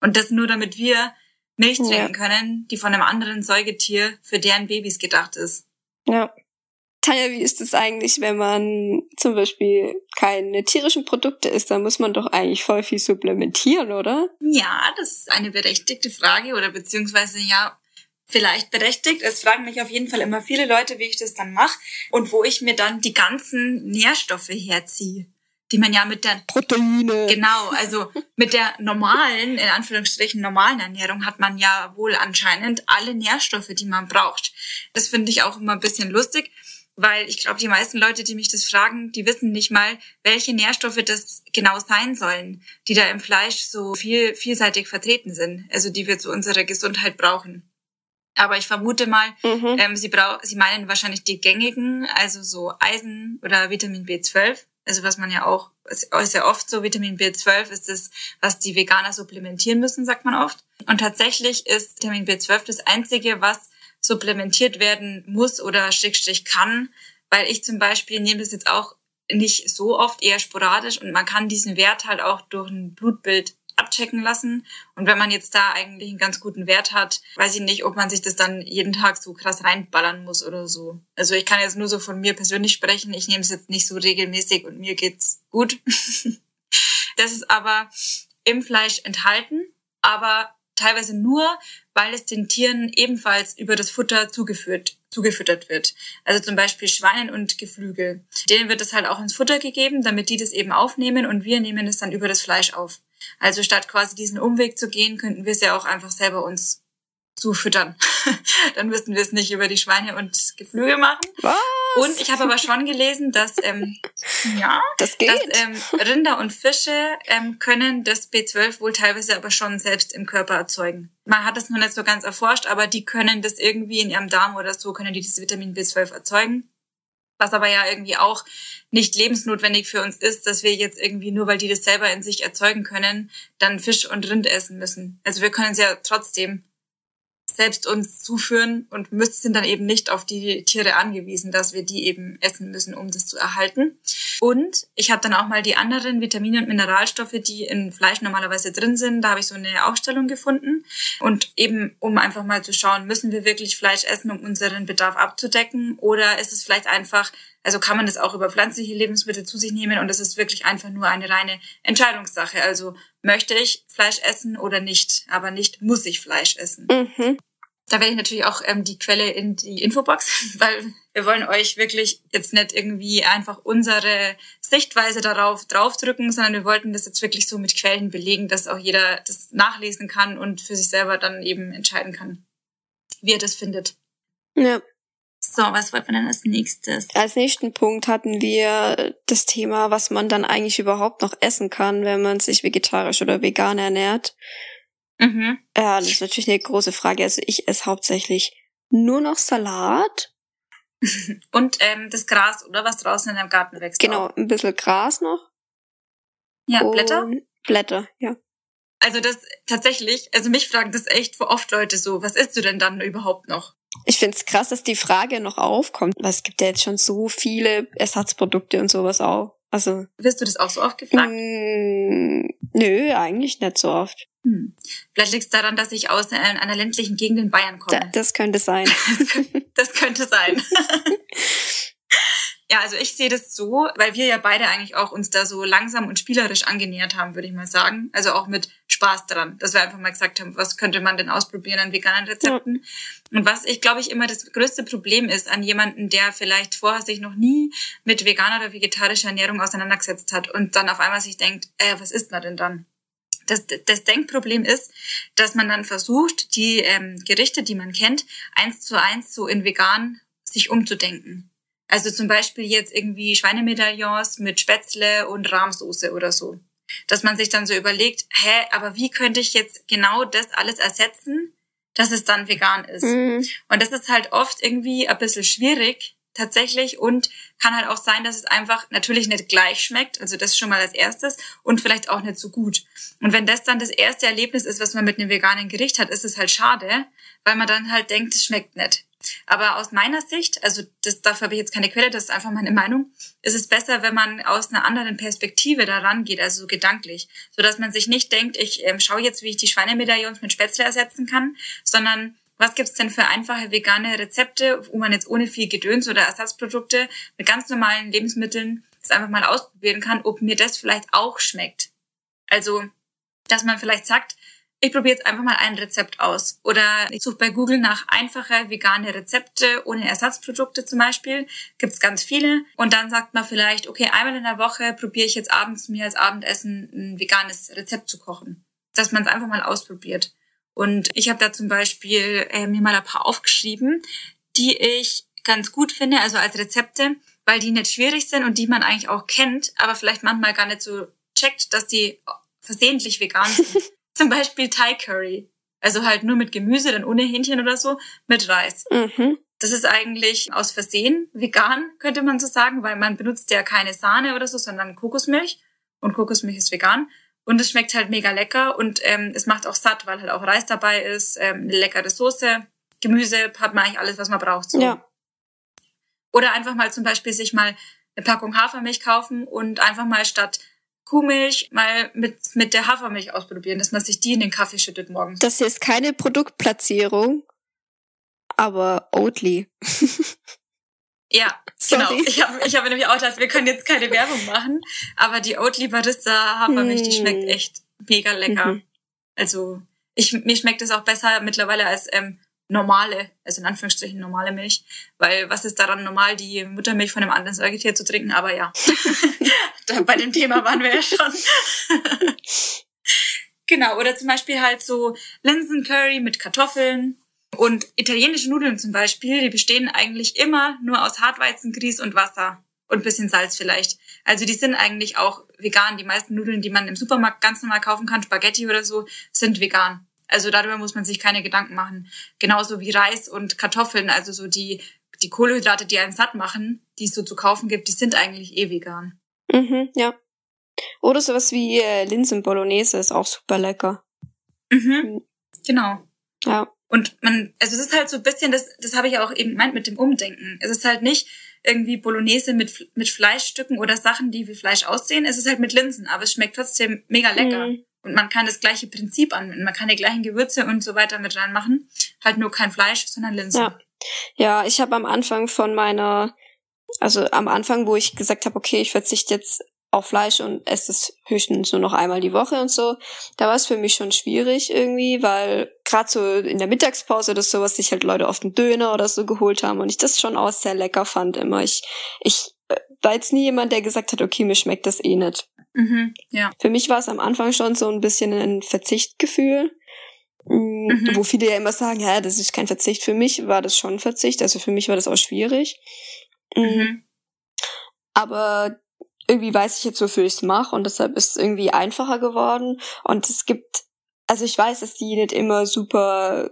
Und das nur damit wir Milch trinken ja. können, die von einem anderen Säugetier für deren Babys gedacht ist.
Ja. Tanja, wie ist es eigentlich, wenn man zum Beispiel keine tierischen Produkte isst? Dann muss man doch eigentlich voll viel supplementieren, oder?
Ja, das ist eine berechtigte Frage oder beziehungsweise ja, vielleicht berechtigt. Es fragen mich auf jeden Fall immer viele Leute, wie ich das dann mache und wo ich mir dann die ganzen Nährstoffe herziehe die man ja mit der
Proteine.
Genau, also mit der normalen, in Anführungsstrichen normalen Ernährung hat man ja wohl anscheinend alle Nährstoffe, die man braucht. Das finde ich auch immer ein bisschen lustig weil ich glaube, die meisten Leute, die mich das fragen, die wissen nicht mal, welche Nährstoffe das genau sein sollen, die da im Fleisch so viel vielseitig vertreten sind, also die wir zu unserer Gesundheit brauchen. Aber ich vermute mal, mhm. ähm, sie, brauch, sie meinen wahrscheinlich die gängigen, also so Eisen oder Vitamin B12. Also was man ja auch, ja oft so, Vitamin B12 ist das, was die Veganer supplementieren müssen, sagt man oft. Und tatsächlich ist Vitamin B12 das einzige, was supplementiert werden muss oder Schrägstrich kann, weil ich zum Beispiel nehme das jetzt auch nicht so oft, eher sporadisch und man kann diesen Wert halt auch durch ein Blutbild abchecken lassen. Und wenn man jetzt da eigentlich einen ganz guten Wert hat, weiß ich nicht, ob man sich das dann jeden Tag so krass reinballern muss oder so. Also ich kann jetzt nur so von mir persönlich sprechen. Ich nehme es jetzt nicht so regelmäßig und mir geht's gut. <laughs> das ist aber im Fleisch enthalten, aber teilweise nur, weil es den Tieren ebenfalls über das Futter zugeführt, zugefüttert wird. Also zum Beispiel Schweinen und Geflügel. Denen wird es halt auch ins Futter gegeben, damit die das eben aufnehmen und wir nehmen es dann über das Fleisch auf. Also statt quasi diesen Umweg zu gehen, könnten wir es ja auch einfach selber uns zu füttern. <laughs> Dann müssten wir es nicht über die Schweine und Geflügel machen. Was? Und ich habe aber <laughs> schon gelesen, dass ähm, ja, das geht. dass ähm, Rinder und Fische ähm, können das B12 wohl teilweise aber schon selbst im Körper erzeugen. Man hat das noch nicht so ganz erforscht, aber die können das irgendwie in ihrem Darm oder so können die dieses Vitamin B12 erzeugen. Was aber ja irgendwie auch nicht lebensnotwendig für uns ist, dass wir jetzt irgendwie nur, weil die das selber in sich erzeugen können, dann Fisch und Rind essen müssen. Also wir können es ja trotzdem selbst uns zuführen und müssen sind dann eben nicht auf die Tiere angewiesen, dass wir die eben essen müssen, um das zu erhalten. Und ich habe dann auch mal die anderen Vitamine und Mineralstoffe, die in Fleisch normalerweise drin sind, da habe ich so eine Aufstellung gefunden. Und eben, um einfach mal zu schauen, müssen wir wirklich Fleisch essen, um unseren Bedarf abzudecken? Oder ist es vielleicht einfach also kann man das auch über pflanzliche Lebensmittel zu sich nehmen und das ist wirklich einfach nur eine reine Entscheidungssache. Also möchte ich Fleisch essen oder nicht, aber nicht muss ich Fleisch essen. Mhm. Da werde ich natürlich auch ähm, die Quelle in die Infobox, <laughs> weil wir wollen euch wirklich jetzt nicht irgendwie einfach unsere Sichtweise darauf draufdrücken, sondern wir wollten das jetzt wirklich so mit Quellen belegen, dass auch jeder das nachlesen kann und für sich selber dann eben entscheiden kann, wie er das findet. Ja. So, was wollten wir denn als nächstes?
Als nächsten Punkt hatten wir das Thema, was man dann eigentlich überhaupt noch essen kann, wenn man sich vegetarisch oder vegan ernährt. Mhm. Ja, das ist natürlich eine große Frage. Also ich esse hauptsächlich nur noch Salat. <laughs>
Und ähm, das Gras, oder was draußen in deinem Garten wächst.
Genau, auch. ein bisschen Gras noch.
Ja, Blätter?
Blätter, ja.
Also das tatsächlich, also mich fragen das echt vor oft Leute so, was isst du denn dann überhaupt noch?
Ich finde es krass, dass die Frage noch aufkommt, weil es gibt ja jetzt schon so viele Ersatzprodukte und sowas auch. Also.
Wirst du das auch so oft gefragt?
Mm, nö, eigentlich nicht so oft.
Hm. Vielleicht liegt es daran, dass ich aus einer ländlichen Gegend in Bayern komme. Da,
das könnte sein. <laughs>
das könnte sein. <laughs> Ja, also ich sehe das so, weil wir ja beide eigentlich auch uns da so langsam und spielerisch angenähert haben, würde ich mal sagen. Also auch mit Spaß dran, dass wir einfach mal gesagt haben, was könnte man denn ausprobieren an veganen Rezepten. Ja. Und was ich glaube ich immer das größte Problem ist an jemanden, der vielleicht vorher sich noch nie mit veganer oder vegetarischer Ernährung auseinandergesetzt hat und dann auf einmal sich denkt, äh, was isst man denn dann? Das, das Denkproblem ist, dass man dann versucht, die ähm, Gerichte, die man kennt, eins zu eins so in vegan sich umzudenken. Also zum Beispiel jetzt irgendwie Schweinemedaillons mit Spätzle und Rahmsoße oder so. Dass man sich dann so überlegt, hä, aber wie könnte ich jetzt genau das alles ersetzen, dass es dann vegan ist? Mhm. Und das ist halt oft irgendwie ein bisschen schwierig, tatsächlich und kann halt auch sein, dass es einfach natürlich nicht gleich schmeckt, also das schon mal als erstes und vielleicht auch nicht so gut. Und wenn das dann das erste Erlebnis ist, was man mit einem veganen Gericht hat, ist es halt schade, weil man dann halt denkt, es schmeckt nicht. Aber aus meiner Sicht, also das, dafür habe ich jetzt keine Quelle, das ist einfach meine Meinung, ist es besser, wenn man aus einer anderen Perspektive daran geht, also so gedanklich, so dass man sich nicht denkt, ich ähm, schaue jetzt, wie ich die Schweinemedaillons mit Spätzle ersetzen kann, sondern was gibt's denn für einfache vegane Rezepte, wo man jetzt ohne viel Gedöns oder Ersatzprodukte mit ganz normalen Lebensmitteln das einfach mal ausprobieren kann, ob mir das vielleicht auch schmeckt. Also, dass man vielleicht sagt, ich probiere jetzt einfach mal ein Rezept aus. Oder ich suche bei Google nach einfache vegane Rezepte ohne Ersatzprodukte zum Beispiel. Gibt's ganz viele. Und dann sagt man vielleicht, okay, einmal in der Woche probiere ich jetzt abends mir als Abendessen ein veganes Rezept zu kochen. Dass man es einfach mal ausprobiert. Und ich habe da zum Beispiel äh, mir mal ein paar aufgeschrieben, die ich ganz gut finde, also als Rezepte, weil die nicht schwierig sind und die man eigentlich auch kennt, aber vielleicht manchmal gar nicht so checkt, dass die versehentlich vegan sind. <laughs> Zum Beispiel Thai Curry. Also halt nur mit Gemüse, dann ohne Hähnchen oder so, mit Reis. Mhm. Das ist eigentlich aus Versehen vegan, könnte man so sagen, weil man benutzt ja keine Sahne oder so, sondern Kokosmilch. Und Kokosmilch ist vegan. Und es schmeckt halt mega lecker und ähm, es macht auch satt, weil halt auch Reis dabei ist, ähm, eine leckere Soße, Gemüse, hat man eigentlich alles, was man braucht. So. Ja. Oder einfach mal zum Beispiel sich mal eine Packung Hafermilch kaufen und einfach mal statt Kuhmilch mal mit, mit der Hafermilch ausprobieren, dass man sich die in den Kaffee schüttet morgens.
Das hier ist keine Produktplatzierung, aber Oatly. <laughs>
ja, genau. Ich habe ich hab nämlich auch gedacht, wir können jetzt keine Werbung machen, aber die Oatly Barista Hafermilch, mm. die schmeckt echt mega lecker. Mhm. Also ich, mir schmeckt es auch besser mittlerweile als ähm, normale, also in Anführungsstrichen normale Milch, weil was ist daran normal, die Muttermilch von einem anderen Säugetier zu trinken, aber ja, <laughs> bei dem Thema waren wir ja schon. <laughs> genau, oder zum Beispiel halt so Linsencurry mit Kartoffeln und italienische Nudeln zum Beispiel, die bestehen eigentlich immer nur aus Hartweizengrieß und Wasser und bisschen Salz vielleicht. Also die sind eigentlich auch vegan. Die meisten Nudeln, die man im Supermarkt ganz normal kaufen kann, Spaghetti oder so, sind vegan. Also darüber muss man sich keine Gedanken machen. Genauso wie Reis und Kartoffeln, also so die, die Kohlenhydrate, die einen satt machen, die es so zu kaufen gibt, die sind eigentlich eh vegan.
Mhm, ja. Oder sowas wie äh, Linsen Bolognese ist auch super lecker.
Mhm, mhm. genau. Ja. Und man, also es ist halt so ein bisschen, das, das habe ich auch eben gemeint mit dem Umdenken. Es ist halt nicht irgendwie Bolognese mit, mit Fleischstücken oder Sachen, die wie Fleisch aussehen. Es ist halt mit Linsen, aber es schmeckt trotzdem mega lecker. Mhm. Und man kann das gleiche Prinzip anwenden. Man kann die gleichen Gewürze und so weiter mit reinmachen. Halt nur kein Fleisch, sondern Linsen.
Ja, ja ich habe am Anfang von meiner, also am Anfang, wo ich gesagt habe, okay, ich verzichte jetzt auf Fleisch und esse es höchstens nur noch einmal die Woche und so, da war es für mich schon schwierig irgendwie, weil gerade so in der Mittagspause oder sowas sich halt Leute oft einen Döner oder so geholt haben und ich das schon auch sehr lecker fand immer. Ich, ich äh, war jetzt nie jemand, der gesagt hat, okay, mir schmeckt das eh nicht. Mhm, ja. Für mich war es am Anfang schon so ein bisschen ein Verzichtgefühl. Mm, mhm. Wo viele ja immer sagen, ja, das ist kein Verzicht. Für mich war das schon ein Verzicht. Also für mich war das auch schwierig. Mm. Mhm. Aber irgendwie weiß ich jetzt, wofür ich es mache und deshalb ist es irgendwie einfacher geworden. Und es gibt, also ich weiß, dass die nicht immer super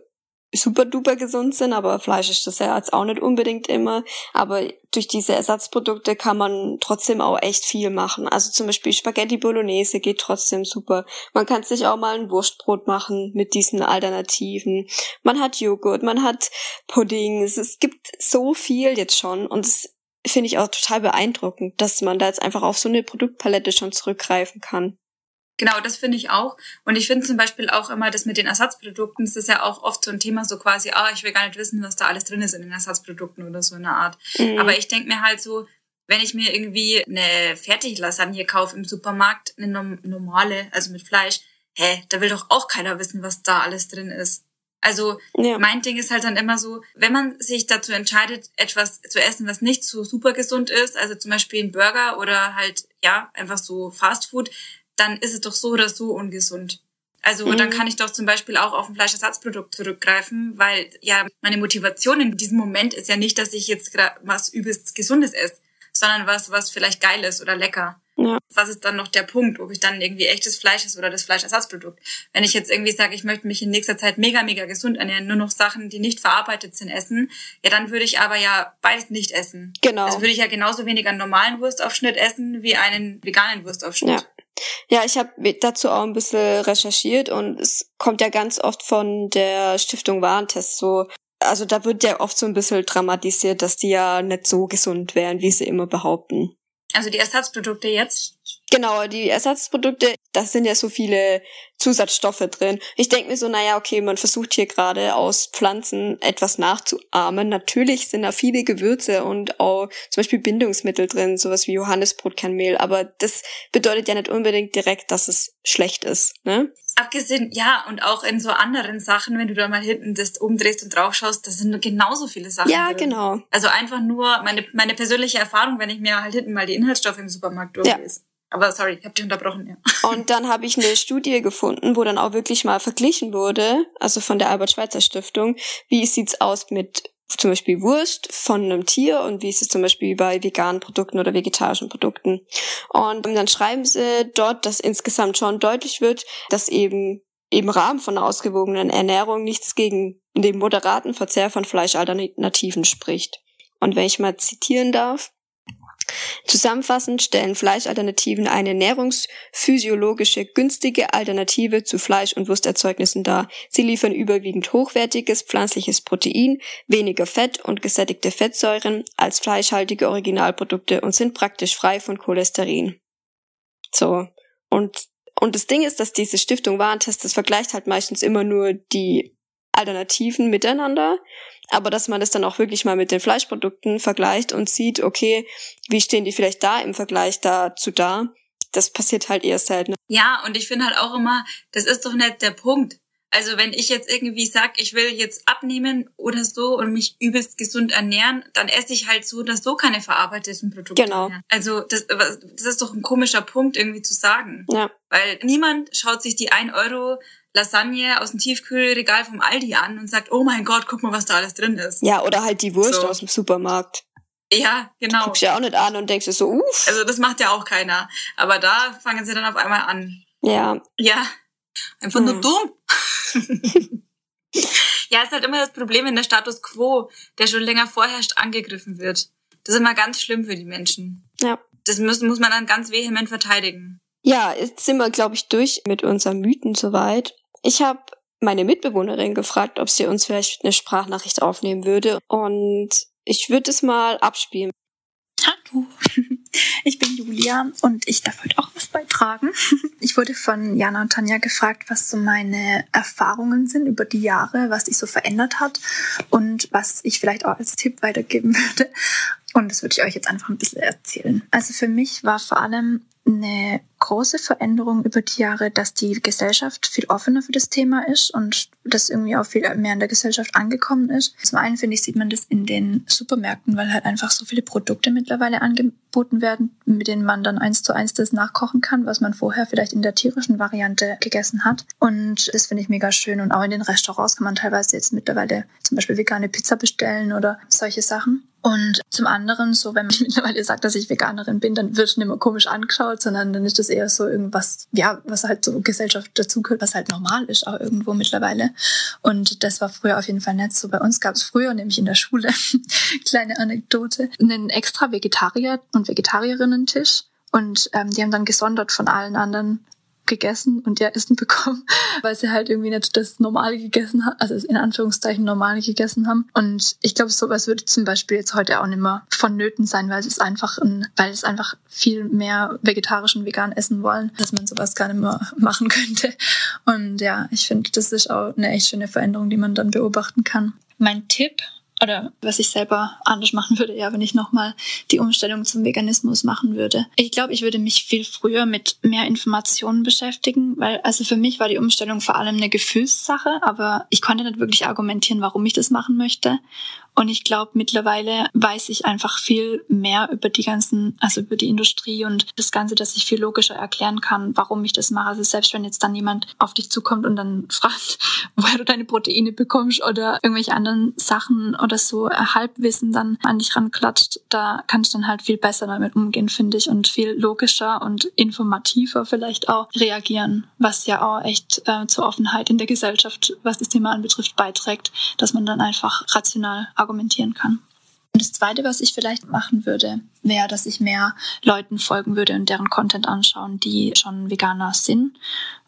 super duper gesund sind, aber Fleisch ist das ja jetzt auch nicht unbedingt immer. Aber durch diese Ersatzprodukte kann man trotzdem auch echt viel machen. Also zum Beispiel Spaghetti Bolognese geht trotzdem super. Man kann sich auch mal ein Wurstbrot machen mit diesen Alternativen. Man hat Joghurt, man hat Pudding. Es gibt so viel jetzt schon und es finde ich auch total beeindruckend, dass man da jetzt einfach auf so eine Produktpalette schon zurückgreifen kann.
Genau, das finde ich auch. Und ich finde zum Beispiel auch immer das mit den Ersatzprodukten, das ist ja auch oft so ein Thema, so quasi, ah, ich will gar nicht wissen, was da alles drin ist in den Ersatzprodukten oder so in der Art. Mhm. Aber ich denke mir halt so, wenn ich mir irgendwie eine Fertiglasagne kaufe im Supermarkt, eine normale, also mit Fleisch, hä, da will doch auch keiner wissen, was da alles drin ist. Also ja. mein Ding ist halt dann immer so, wenn man sich dazu entscheidet, etwas zu essen, was nicht so super gesund ist, also zum Beispiel ein Burger oder halt ja einfach so Fast Food, dann ist es doch so oder so ungesund. Also mhm. dann kann ich doch zum Beispiel auch auf ein Fleischersatzprodukt zurückgreifen, weil ja meine Motivation in diesem Moment ist ja nicht, dass ich jetzt was übelst Gesundes esse, sondern was, was vielleicht geil ist oder lecker. Ja. Was ist dann noch der Punkt, ob ich dann irgendwie echtes Fleisch esse oder das Fleischersatzprodukt? Wenn ich jetzt irgendwie sage, ich möchte mich in nächster Zeit mega, mega gesund ernähren, nur noch Sachen, die nicht verarbeitet sind, essen, ja, dann würde ich aber ja beides nicht essen. Genau. Also würde ich ja genauso wenig einen normalen Wurstaufschnitt essen wie einen veganen Wurstaufschnitt.
Ja. Ja, ich habe dazu auch ein bisschen recherchiert und es kommt ja ganz oft von der Stiftung Warentest so. Also da wird ja oft so ein bisschen dramatisiert, dass die ja nicht so gesund wären, wie sie immer behaupten.
Also die Ersatzprodukte jetzt?
Genau, die Ersatzprodukte, da sind ja so viele Zusatzstoffe drin. Ich denke mir so, naja, okay, man versucht hier gerade aus Pflanzen etwas nachzuahmen. Natürlich sind da viele Gewürze und auch zum Beispiel Bindungsmittel drin, sowas wie Johannesbrotkernmehl, aber das bedeutet ja nicht unbedingt direkt, dass es schlecht ist, ne?
Abgesehen, ja, und auch in so anderen Sachen, wenn du da mal hinten das umdrehst und draufschaust, da sind genauso viele Sachen.
Ja, drin. genau.
Also einfach nur meine, meine persönliche Erfahrung, wenn ich mir halt hinten mal die Inhaltsstoffe im Supermarkt durchlese. Ja. Aber sorry, ich habe dich unterbrochen, ja.
Und dann habe ich eine Studie gefunden, wo dann auch wirklich mal verglichen wurde, also von der Albert Schweitzer Stiftung, wie sieht's aus mit zum Beispiel Wurst von einem Tier und wie ist es zum Beispiel bei veganen Produkten oder vegetarischen Produkten. Und dann schreiben sie dort, dass insgesamt schon deutlich wird, dass eben im Rahmen von einer ausgewogenen Ernährung nichts gegen den moderaten Verzehr von Fleischalternativen spricht. Und wenn ich mal zitieren darf, Zusammenfassend stellen Fleischalternativen eine ernährungsphysiologische günstige Alternative zu Fleisch- und Wursterzeugnissen dar. Sie liefern überwiegend hochwertiges pflanzliches Protein, weniger Fett und gesättigte Fettsäuren als fleischhaltige Originalprodukte und sind praktisch frei von Cholesterin. So. Und, und das Ding ist, dass diese Stiftung Warentest, das vergleicht halt meistens immer nur die Alternativen miteinander, aber dass man das dann auch wirklich mal mit den Fleischprodukten vergleicht und sieht, okay, wie stehen die vielleicht da im Vergleich dazu da, das passiert halt eher selten.
Ja, und ich finde halt auch immer, das ist doch nicht der Punkt. Also wenn ich jetzt irgendwie sag, ich will jetzt abnehmen oder so und mich übelst gesund ernähren, dann esse ich halt so oder so keine verarbeiteten Produkte
genau.
mehr. Also das, das ist doch ein komischer Punkt irgendwie zu sagen.
Ja.
Weil niemand schaut sich die 1 Euro Lasagne aus dem Tiefkühlregal vom Aldi an und sagt, oh mein Gott, guck mal, was da alles drin ist.
Ja, oder halt die Wurst so. aus dem Supermarkt.
Ja, genau.
Guckst ja auch nicht an und denkst dir so, uff.
Also das macht ja auch keiner. Aber da fangen sie dann auf einmal an.
Ja.
Ja. Einfach hm. nur dumm. <laughs> ja, ist halt immer das Problem, wenn der Status quo, der schon länger vorherrscht, angegriffen wird. Das ist immer ganz schlimm für die Menschen.
Ja.
Das muss, muss man dann ganz vehement verteidigen.
Ja, jetzt sind wir, glaube ich, durch mit unseren Mythen soweit. Ich habe meine Mitbewohnerin gefragt, ob sie uns vielleicht eine Sprachnachricht aufnehmen würde. Und ich würde es mal abspielen.
Hallo, <laughs> ich bin Julia und ich darf heute auch was beitragen. <laughs> Ich wurde von Jana und Tanja gefragt, was so meine Erfahrungen sind über die Jahre, was sich so verändert hat und was ich vielleicht auch als Tipp weitergeben <laughs> würde. Und das würde ich euch jetzt einfach ein bisschen erzählen. Also für mich war vor allem eine große Veränderung über die Jahre, dass die Gesellschaft viel offener für das Thema ist und das irgendwie auch viel mehr in der Gesellschaft angekommen ist. Zum einen finde ich, sieht man das in den Supermärkten, weil halt einfach so viele Produkte mittlerweile angeboten werden, mit denen man dann eins zu eins das nachkochen kann, was man vorher vielleicht in der tierischen Variante gegessen hat. Und das finde ich mega schön. Und auch in den Restaurants kann man teilweise jetzt mittlerweile zum Beispiel vegane Pizza bestellen oder solche Sachen. Und zum anderen, so wenn man <laughs> mittlerweile sagt, dass ich Veganerin bin, dann wird nicht mehr komisch angeschaut, sondern dann ist das eher so irgendwas, ja, was halt so Gesellschaft dazugehört, was halt normal ist auch irgendwo mittlerweile. Und das war früher auf jeden Fall nicht so. Bei uns gab es früher, nämlich in der Schule, <laughs> kleine Anekdote, einen extra Vegetarier- und Vegetarierinnen-Tisch. Und ähm, die haben dann gesondert von allen anderen gegessen und der Essen bekommen, <laughs> weil sie halt irgendwie nicht das Normale gegessen haben, also in Anführungszeichen Normale gegessen haben. Und ich glaube, sowas würde zum Beispiel jetzt heute auch nicht mehr vonnöten sein, weil es einfach ein, weil es einfach viel mehr vegetarisch und vegan essen wollen, dass man sowas gar nicht mehr machen <laughs> könnte. Und ja, ich finde, das ist auch eine echt schöne Veränderung, die man dann beobachten kann. Mein Tipp oder was ich selber anders machen würde, ja, wenn ich nochmal die Umstellung zum Veganismus machen würde. Ich glaube, ich würde mich viel früher mit mehr Informationen beschäftigen, weil also für mich war die Umstellung vor allem eine Gefühlssache, aber ich konnte nicht wirklich argumentieren, warum ich das machen möchte. Und ich glaube, mittlerweile weiß ich einfach viel mehr über die ganzen, also über die Industrie und das Ganze, dass ich viel logischer erklären kann, warum ich das mache. Also selbst wenn jetzt dann jemand auf dich zukommt und dann <laughs> fragt, woher du deine Proteine bekommst oder irgendwelche anderen Sachen oder so Halbwissen dann an dich ranklatscht, da kannst du dann halt viel besser damit umgehen, finde ich, und viel logischer und informativer vielleicht auch reagieren, was ja auch echt äh, zur Offenheit in der Gesellschaft, was das Thema anbetrifft, beiträgt, dass man dann einfach rational argumentieren kann. Und das Zweite, was ich vielleicht machen würde, wäre, dass ich mehr Leuten folgen würde und deren Content anschauen, die schon Veganer sind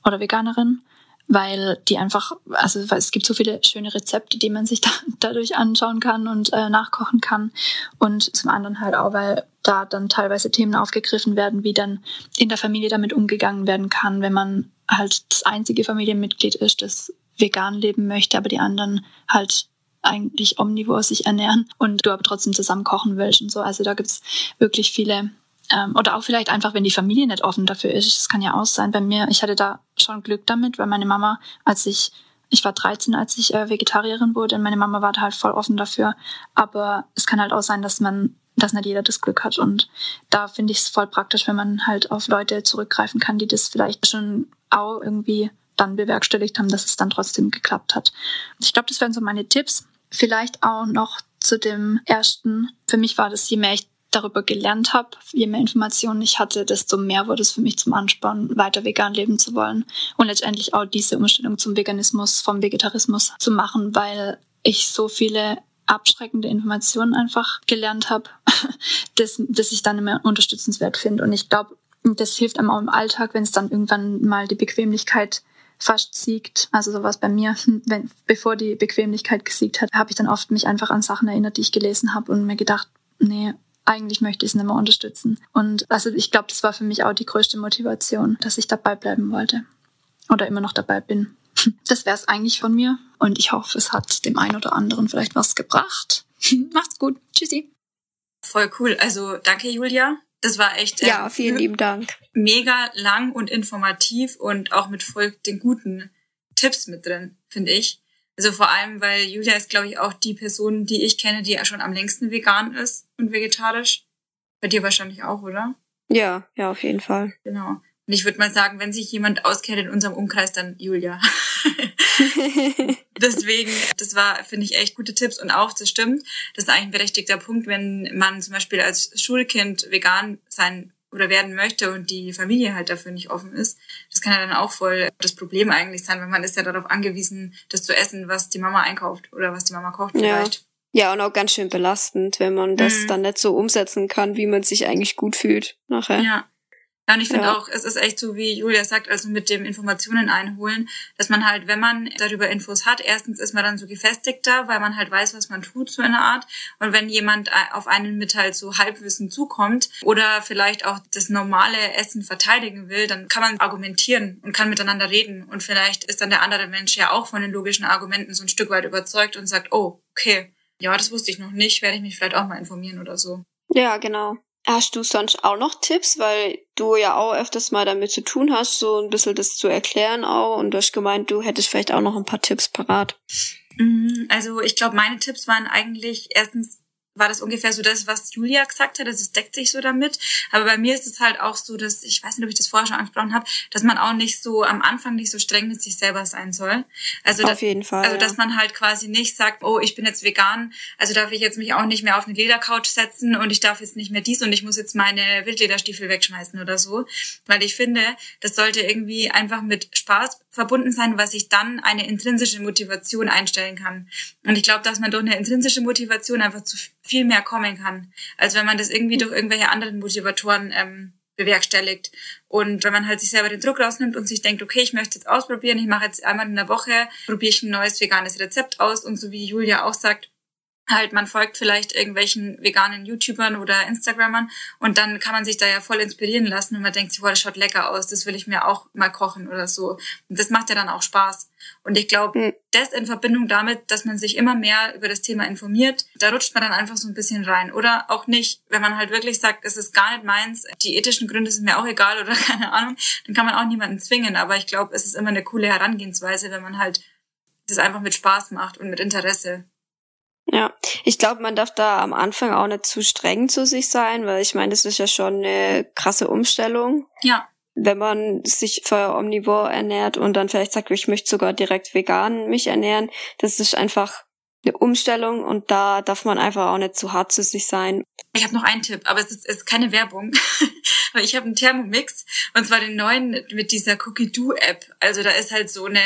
oder Veganerin, weil die einfach, also es gibt so viele schöne Rezepte, die man sich da, <laughs> dadurch anschauen kann und äh, nachkochen kann. Und zum anderen halt auch, weil da dann teilweise Themen aufgegriffen werden, wie dann in der Familie damit umgegangen werden kann, wenn man halt das einzige Familienmitglied ist, das vegan leben möchte, aber die anderen halt eigentlich omnivor sich ernähren und du aber trotzdem zusammen kochen willst und so. Also da gibt's wirklich viele ähm, oder auch vielleicht einfach, wenn die Familie nicht offen dafür ist. Das kann ja auch sein. Bei mir, ich hatte da schon Glück damit, weil meine Mama, als ich ich war 13, als ich äh, Vegetarierin wurde und meine Mama war da halt voll offen dafür. Aber es kann halt auch sein, dass man, dass nicht jeder das Glück hat. Und da finde ich es voll praktisch, wenn man halt auf Leute zurückgreifen kann, die das vielleicht schon auch irgendwie dann bewerkstelligt haben, dass es dann trotzdem geklappt hat. Ich glaube, das wären so meine Tipps. Vielleicht auch noch zu dem ersten. Für mich war das, je mehr ich darüber gelernt habe, je mehr Informationen ich hatte, desto mehr wurde es für mich zum Ansporn, weiter vegan leben zu wollen und letztendlich auch diese Umstellung zum Veganismus, vom Vegetarismus zu machen, weil ich so viele abschreckende Informationen einfach gelernt habe, dass, <laughs> dass ich dann immer unterstützenswert finde. Und ich glaube, das hilft einem auch im Alltag, wenn es dann irgendwann mal die Bequemlichkeit fast siegt. Also sowas bei mir, <laughs> wenn, bevor die Bequemlichkeit gesiegt hat, habe ich dann oft mich einfach an Sachen erinnert, die ich gelesen habe und mir gedacht, nee, eigentlich möchte ich es nicht mehr unterstützen. Und also ich glaube, das war für mich auch die größte Motivation, dass ich dabei bleiben wollte. Oder immer noch dabei bin. <laughs> Das wäre es eigentlich von mir. Und ich hoffe, es hat dem einen oder anderen vielleicht was gebracht. <laughs> Macht's gut. Tschüssi.
Voll cool. Also danke, Julia. Das war echt.
Äh, ja, vielen lieben Dank.
Mega lang und informativ und auch mit voll den guten Tipps mit drin, finde ich. Also vor allem, weil Julia ist, glaube ich, auch die Person, die ich kenne, die schon am längsten vegan ist und vegetarisch. Bei dir wahrscheinlich auch, oder?
Ja, ja, auf jeden Fall.
Genau. Und ich würde mal sagen, wenn sich jemand auskennt in unserem Umkreis, dann Julia. <laughs> <laughs> Deswegen, das war, finde ich, echt gute Tipps. Und auch, das stimmt, das ist eigentlich ein berechtigter Punkt, wenn man zum Beispiel als Schulkind vegan sein oder werden möchte und die Familie halt dafür nicht offen ist. Das kann ja dann auch voll das Problem eigentlich sein, weil man ist ja darauf angewiesen, das zu essen, was die Mama einkauft oder was die Mama kocht vielleicht.
Ja. Ja, und auch ganz schön belastend, wenn man das mhm. dann nicht so umsetzen kann, wie man sich eigentlich gut fühlt nachher.
Ja, ja, und ich finde ja. auch, es ist echt so, wie Julia sagt, also mit dem Informationen einholen, dass man halt, wenn man darüber Infos hat, erstens ist man dann so gefestigter, weil man halt weiß, was man tut, so in der Art. Und wenn jemand auf einen mit halt so Halbwissen zukommt oder vielleicht auch das normale Essen verteidigen will, dann kann man argumentieren und kann miteinander reden. Und vielleicht ist dann der andere Mensch ja auch von den logischen Argumenten so ein Stück weit überzeugt und sagt, oh, okay, ja, das wusste ich noch nicht, werde ich mich vielleicht auch mal informieren oder so.
Ja, genau. Hast du sonst auch noch Tipps, weil du ja auch öfters mal damit zu tun hast, so ein bisschen das zu erklären auch und du hast gemeint, du hättest vielleicht auch noch ein paar Tipps parat.
Mm, also ich glaube, meine Tipps waren eigentlich erstens war das ungefähr so das, was Julia gesagt hat. Also es deckt sich so damit. Aber bei mir ist es halt auch so, dass, ich weiß nicht, ob ich das vorher schon angesprochen habe, dass man auch nicht so am Anfang nicht so streng mit sich selber sein soll. Also
auf
dass,
jeden Fall.
Also dass man halt quasi nicht sagt, oh, ich bin jetzt vegan, also darf ich jetzt mich auch nicht mehr auf eine Ledercouch setzen und ich darf jetzt nicht mehr dies und ich muss jetzt meine Wildlederstiefel wegschmeißen oder so. Weil ich finde, das sollte irgendwie einfach mit Spaß verbunden sein, was ich dann eine intrinsische Motivation einstellen kann. Und ich glaube, dass man durch eine intrinsische Motivation einfach zu viel mehr kommen kann, als wenn man das irgendwie durch irgendwelche anderen Motivatoren ähm, bewerkstelligt. Und wenn man halt sich selber den Druck rausnimmt und sich denkt, okay, ich möchte jetzt ausprobieren, ich mache jetzt einmal in der Woche, probiere ich ein neues veganes Rezept aus und so wie Julia auch sagt, halt, man folgt vielleicht irgendwelchen veganen YouTubern oder Instagrammern und dann kann man sich da ja voll inspirieren lassen und man denkt sich, wow, das schaut lecker aus, das will ich mir auch mal kochen oder so. Und das macht ja dann auch Spaß. Und ich glaube, mhm. das in Verbindung damit, dass man sich immer mehr über das Thema informiert, da rutscht man dann einfach so ein bisschen rein. Oder auch nicht, wenn man halt wirklich sagt, es ist gar nicht meins, die ethischen Gründe sind mir auch egal oder <laughs> keine Ahnung, dann kann man auch niemanden zwingen. Aber ich glaube, es ist immer eine coole Herangehensweise, wenn man halt das einfach mit Spaß macht und mit Interesse.
Ja, ich glaube, man darf da am Anfang auch nicht zu streng zu sich sein, weil ich meine, das ist ja schon eine krasse Umstellung.
Ja.
Wenn man sich vorher omnivor ernährt und dann vielleicht sagt, ich möchte sogar direkt vegan mich ernähren, das ist einfach eine Umstellung und da darf man einfach auch nicht zu hart zu sich sein.
Ich habe noch einen Tipp, aber es ist, es ist keine Werbung. <laughs> aber ich habe einen Thermomix und zwar den neuen mit dieser Cookie-Do-App. Also da ist halt so eine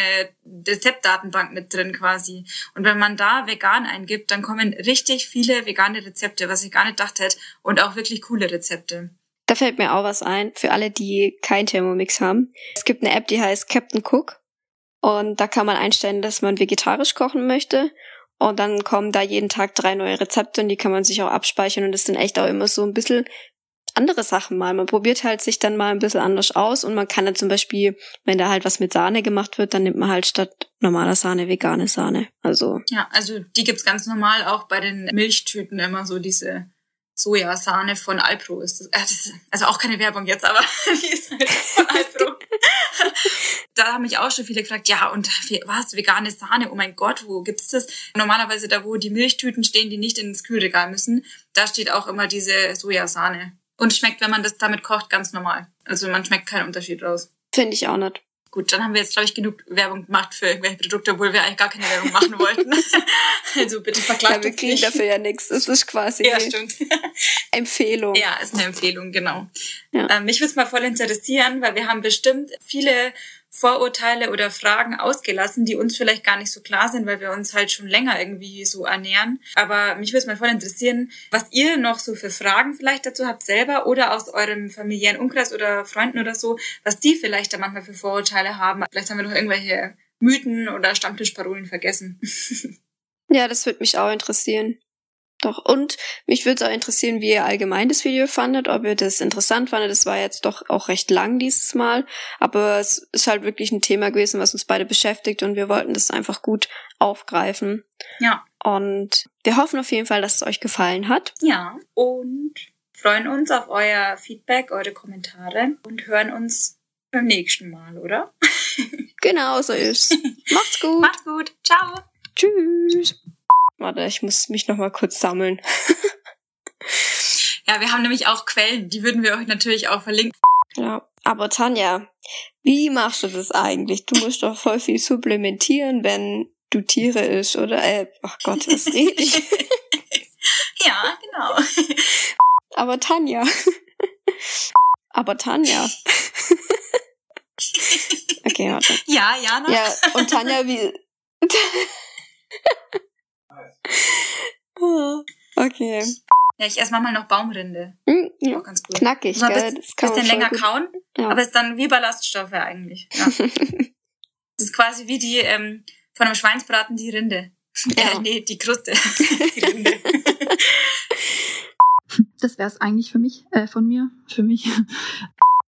Rezeptdatenbank mit drin quasi. Und wenn man da vegan eingibt, dann kommen richtig viele vegane Rezepte, was ich gar nicht dachte hätte und auch wirklich coole Rezepte.
Da fällt mir auch was ein, für alle, die kein Thermomix haben. Es gibt eine App, die heißt Captain Cook. Und da kann man einstellen, dass man vegetarisch kochen möchte. Und dann kommen da jeden Tag drei neue Rezepte und die kann man sich auch abspeichern und das sind echt auch immer so ein bisschen andere Sachen mal. Man probiert halt sich dann mal ein bisschen anders aus und man kann dann zum Beispiel, wenn da halt was mit Sahne gemacht wird, dann nimmt man halt statt normaler Sahne vegane Sahne. Also.
Ja, also die gibt's ganz normal auch bei den Milchtüten immer so diese Sojasahne von Alpro ist das, äh, also auch keine Werbung jetzt, aber <laughs> die ist halt von <laughs> Alpro. Da haben mich auch schon viele gefragt, ja, und was, vegane Sahne, oh mein Gott, wo gibt's das? Normalerweise da, wo die Milchtüten stehen, die nicht ins Kühlregal müssen, da steht auch immer diese Sojasahne. Und schmeckt, wenn man das damit kocht, ganz normal. Also man schmeckt keinen Unterschied raus.
Finde ich auch nicht.
Gut, dann haben wir jetzt, glaube ich, genug Werbung gemacht für irgendwelche Produkte, obwohl wir eigentlich gar keine Werbung machen wollten. <laughs> also bitte verklagt
ja, wir kriegen dafür ja nichts. Das ist quasi
ja, stimmt. <laughs>
Empfehlung.
Ja, ist eine Empfehlung, genau. Ja. Ähm, mich würde es mal voll interessieren, weil wir haben bestimmt viele Vorurteile oder Fragen ausgelassen, die uns vielleicht gar nicht so klar sind, weil wir uns halt schon länger irgendwie so ernähren. Aber mich würde es mal voll interessieren, was ihr noch so für Fragen vielleicht dazu habt selber oder aus eurem familiären Umkreis oder Freunden oder so, was die vielleicht da manchmal für Vorurteile haben. Vielleicht haben wir noch irgendwelche Mythen oder Stammtischparolen vergessen. <laughs>
ja, das würde mich auch interessieren. Doch, und mich würde es auch interessieren, wie ihr allgemein das Video fandet, ob ihr das interessant fandet. Das war jetzt doch auch recht lang dieses Mal, aber es ist halt wirklich ein Thema gewesen, was uns beide beschäftigt und wir wollten das einfach gut aufgreifen.
Ja.
Und wir hoffen auf jeden Fall, dass es euch gefallen hat.
Ja, und freuen uns auf euer Feedback, eure Kommentare und hören uns beim nächsten Mal, oder? <laughs>
genau so ist. Macht's gut.
Macht's gut. Ciao.
Tschüss. Warte, ich muss mich noch mal kurz sammeln.
ja, wir haben nämlich auch Quellen, die würden wir euch natürlich auch verlinken.
Ja, aber Tanja, wie machst du das eigentlich? Du musst doch voll viel supplementieren, wenn du Tiere isst, oder? Äh, ach Gott, was <laughs> rede ich?
ja, genau.
Aber Tanja. aber Tanja. okay, warte.
Ja, Jana.
Ja, und Tanja, wie... <laughs> <laughs> Okay.
Ja, ich esse manchmal noch Baumrinde.
Mm, ja. Auch ganz gut. Knackig,
also
gell?
das kann bisschen länger gut. kauen, ja. aber ist dann wie Ballaststoffe eigentlich. Ja. <laughs> das ist quasi wie die ähm, von einem Schweinsbraten die Rinde. Ja. <laughs> Äh, nee, die Kruste. die Rinde.
Das wäre es eigentlich für mich, äh, von mir, für mich.